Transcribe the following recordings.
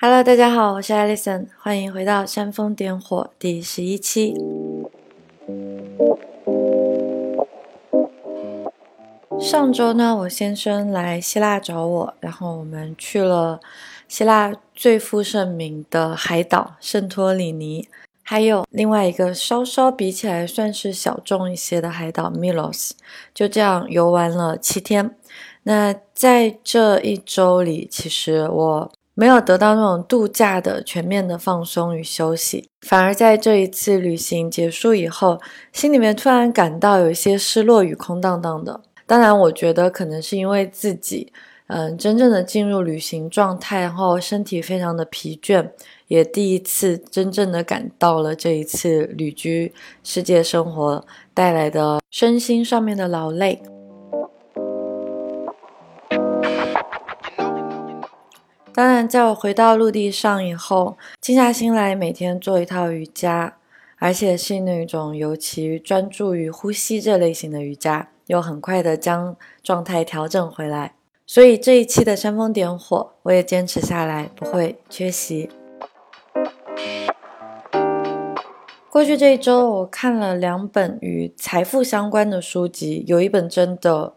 Hello，大家好，我是 Alison，欢迎回到煽风点火第十一期。上周呢，我先生来希腊找我，然后我们去了希腊最负盛名的海岛圣托里尼，还有另外一个稍稍比起来算是小众一些的海岛 Milos，就这样游玩了七天。那在这一周里，其实我没有得到那种度假的全面的放松与休息，反而在这一次旅行结束以后，心里面突然感到有一些失落与空荡荡的。当然，我觉得可能是因为自己，嗯，真正的进入旅行状态，然后身体非常的疲倦，也第一次真正的感到了这一次旅居世界生活带来的身心上面的劳累。当然，在我回到陆地上以后，静下心来每天做一套瑜伽，而且是那种尤其专注于呼吸这类型的瑜伽。又很快的将状态调整回来，所以这一期的煽风点火，我也坚持下来，不会缺席。过去这一周，我看了两本与财富相关的书籍，有一本真的。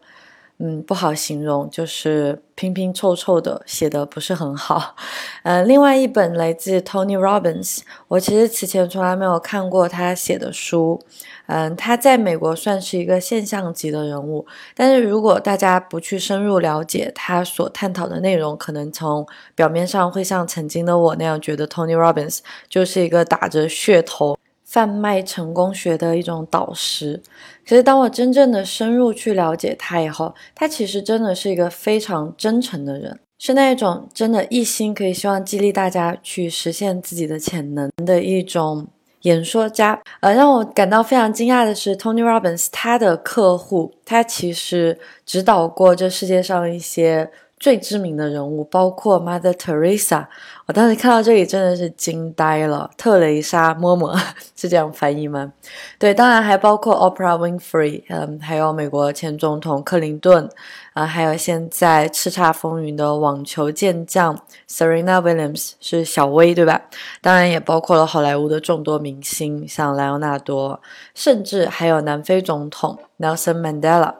嗯，不好形容，就是拼拼凑凑的，写的不是很好。呃，另外一本来自 Tony Robbins，我其实此前从来没有看过他写的书。嗯，他在美国算是一个现象级的人物，但是如果大家不去深入了解他所探讨的内容，可能从表面上会像曾经的我那样觉得 Tony Robbins 就是一个打着噱头。贩卖成功学的一种导师，可是当我真正的深入去了解他以后，他其实真的是一个非常真诚的人，是那一种真的一心可以希望激励大家去实现自己的潜能的一种演说家。呃，让我感到非常惊讶的是，Tony Robbins 他的客户，他其实指导过这世界上一些。最知名的人物包括 Mother Teresa，我当时看到这里真的是惊呆了。特蕾莎嬷嬷 是这样翻译吗？对，当然还包括 Oprah Winfrey，嗯，还有美国前总统克林顿，啊，还有现在叱咤风云的网球健将 Serena Williams 是小威，对吧？当然也包括了好莱坞的众多明星，像莱昂纳多，甚至还有南非总统 Nelson Mandela。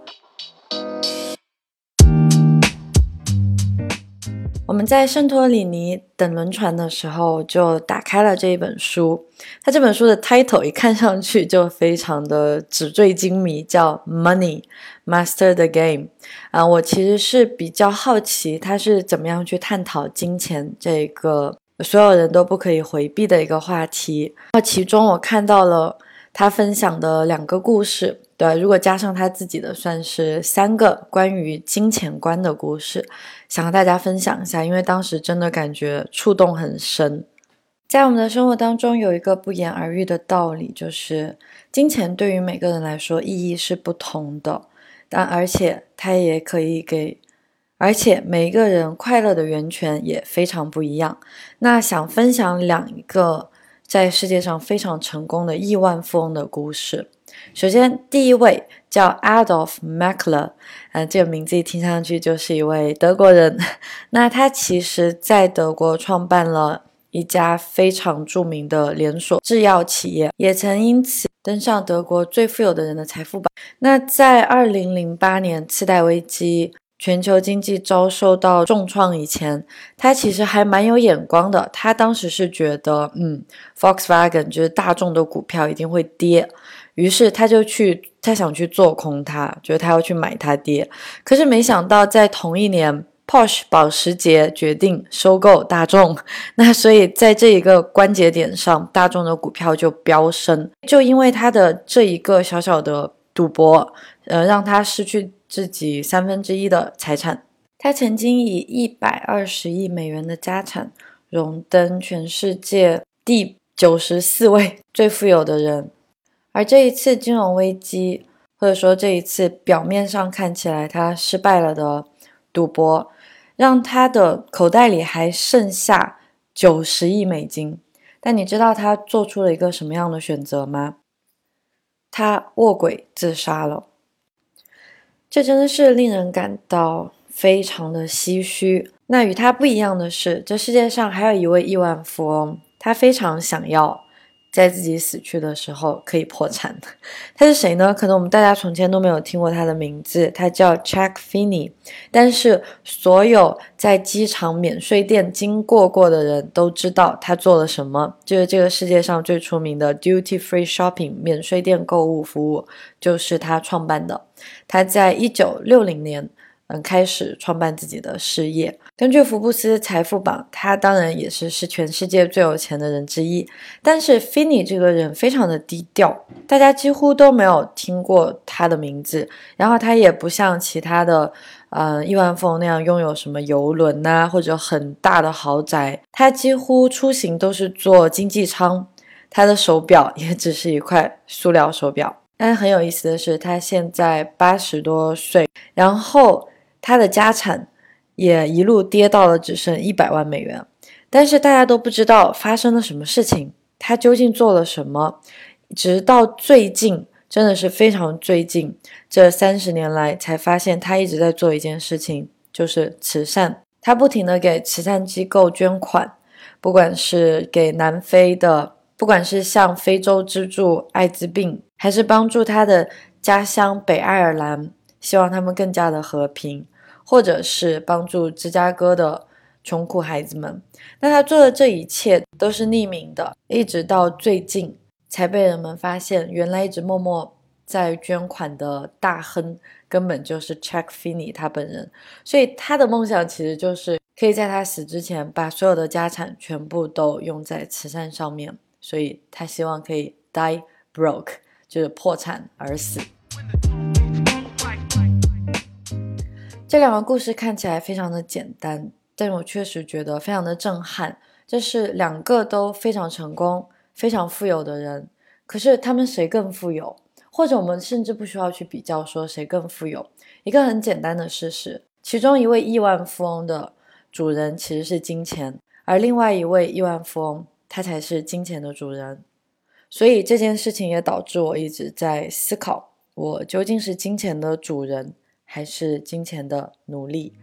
我们在圣托里尼等轮船的时候，就打开了这一本书。它这本书的 title 一看上去就非常的纸醉金迷，叫 Money Master the Game。啊，我其实是比较好奇，他是怎么样去探讨金钱这个所有人都不可以回避的一个话题。那其中我看到了他分享的两个故事。对，如果加上他自己的，算是三个关于金钱观的故事，想和大家分享一下。因为当时真的感觉触动很深。在我们的生活当中，有一个不言而喻的道理，就是金钱对于每个人来说意义是不同的，但而且它也可以给，而且每一个人快乐的源泉也非常不一样。那想分享两个在世界上非常成功的亿万富翁的故事。首先，第一位叫 Adolf Meckler，嗯，这个名字一听上去就是一位德国人。那他其实在德国创办了一家非常著名的连锁制药企业，也曾因此登上德国最富有的人的财富榜。那在二零零八年次贷危机、全球经济遭受到重创以前，他其实还蛮有眼光的。他当时是觉得，嗯，Volkswagen 就是大众的股票一定会跌。于是他就去，他想去做空它，觉得他要去买他爹。可是没想到，在同一年，Porsche 保时捷决定收购大众，那所以在这一个关节点上，大众的股票就飙升。就因为他的这一个小小的赌博，呃，让他失去自己三分之一的财产。他曾经以一百二十亿美元的家产，荣登全世界第九十四位最富有的人。而这一次金融危机，或者说这一次表面上看起来他失败了的赌博，让他的口袋里还剩下九十亿美金。但你知道他做出了一个什么样的选择吗？他卧轨自杀了。这真的是令人感到非常的唏嘘。那与他不一样的是，这世界上还有一位亿万富翁，他非常想要。在自己死去的时候可以破产，他是谁呢？可能我们大家从前都没有听过他的名字，他叫 Jack Finney。但是所有在机场免税店经过过的人都知道他做了什么，就是这个世界上最出名的 Duty Free Shopping 免税店购物服务就是他创办的。他在一九六零年。开始创办自己的事业。根据福布斯财富榜，他当然也是是全世界最有钱的人之一。但是 Finney 这个人非常的低调，大家几乎都没有听过他的名字。然后他也不像其他的，呃，亿万富翁那样拥有什么游轮呐，或者很大的豪宅。他几乎出行都是坐经济舱，他的手表也只是一块塑料手表。但很有意思的是，他现在八十多岁，然后。他的家产也一路跌到了只剩一百万美元，但是大家都不知道发生了什么事情，他究竟做了什么？直到最近，真的是非常最近，这三十年来才发现他一直在做一件事情，就是慈善。他不停的给慈善机构捐款，不管是给南非的，不管是向非洲资助艾滋病，还是帮助他的家乡北爱尔兰，希望他们更加的和平。或者是帮助芝加哥的穷苦孩子们，那他做的这一切都是匿名的，一直到最近才被人们发现，原来一直默默在捐款的大亨根本就是 Chuck Finney 他本人。所以他的梦想其实就是可以在他死之前把所有的家产全部都用在慈善上面，所以他希望可以 die broke，就是破产而死。这两个故事看起来非常的简单，但我确实觉得非常的震撼。这是两个都非常成功、非常富有的人，可是他们谁更富有？或者我们甚至不需要去比较说谁更富有。一个很简单的事实，其中一位亿万富翁的主人其实是金钱，而另外一位亿万富翁他才是金钱的主人。所以这件事情也导致我一直在思考：我究竟是金钱的主人？还是金钱的奴隶。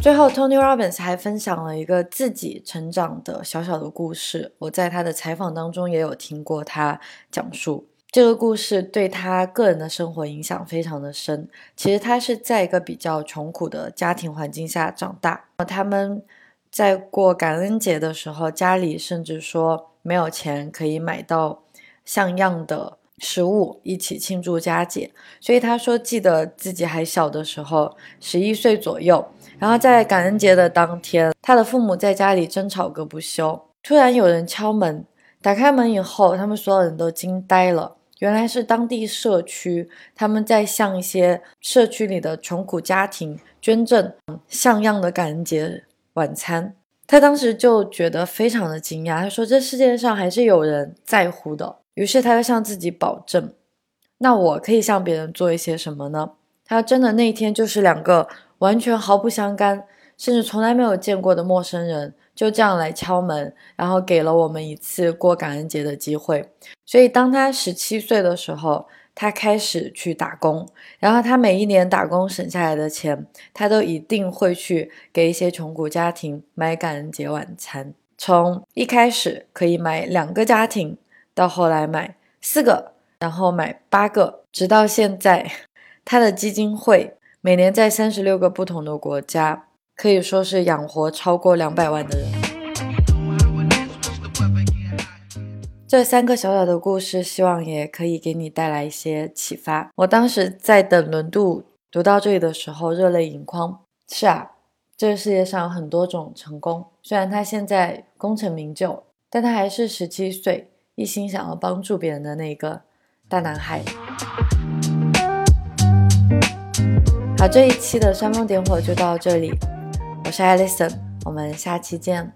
最后，Tony Robbins 还分享了一个自己成长的小小的故事。我在他的采访当中也有听过他讲述这个故事，对他个人的生活影响非常的深。其实他是在一个比较穷苦的家庭环境下长大，他们在过感恩节的时候，家里甚至说没有钱可以买到像样的。食物一起庆祝佳节，所以他说记得自己还小的时候，十一岁左右，然后在感恩节的当天，他的父母在家里争吵个不休。突然有人敲门，打开门以后，他们所有人都惊呆了，原来是当地社区他们在向一些社区里的穷苦家庭捐赠像样的感恩节晚餐。他当时就觉得非常的惊讶，他说这世界上还是有人在乎的。于是他就向自己保证：“那我可以向别人做一些什么呢？”他真的那天就是两个完全毫不相干，甚至从来没有见过的陌生人，就这样来敲门，然后给了我们一次过感恩节的机会。所以当他十七岁的时候，他开始去打工，然后他每一年打工省下来的钱，他都一定会去给一些穷苦家庭买感恩节晚餐。从一开始可以买两个家庭。到后来买四个，然后买八个，直到现在，他的基金会每年在三十六个不同的国家，可以说是养活超过两百万的人。这三个小小的故事，希望也可以给你带来一些启发。我当时在等轮渡读到这里的时候，热泪盈眶。是啊，这个世界上有很多种成功，虽然他现在功成名就，但他还是十七岁。一心想要帮助别人的那个大男孩。好，这一期的煽风点火就到这里，我是 Alison，我们下期见。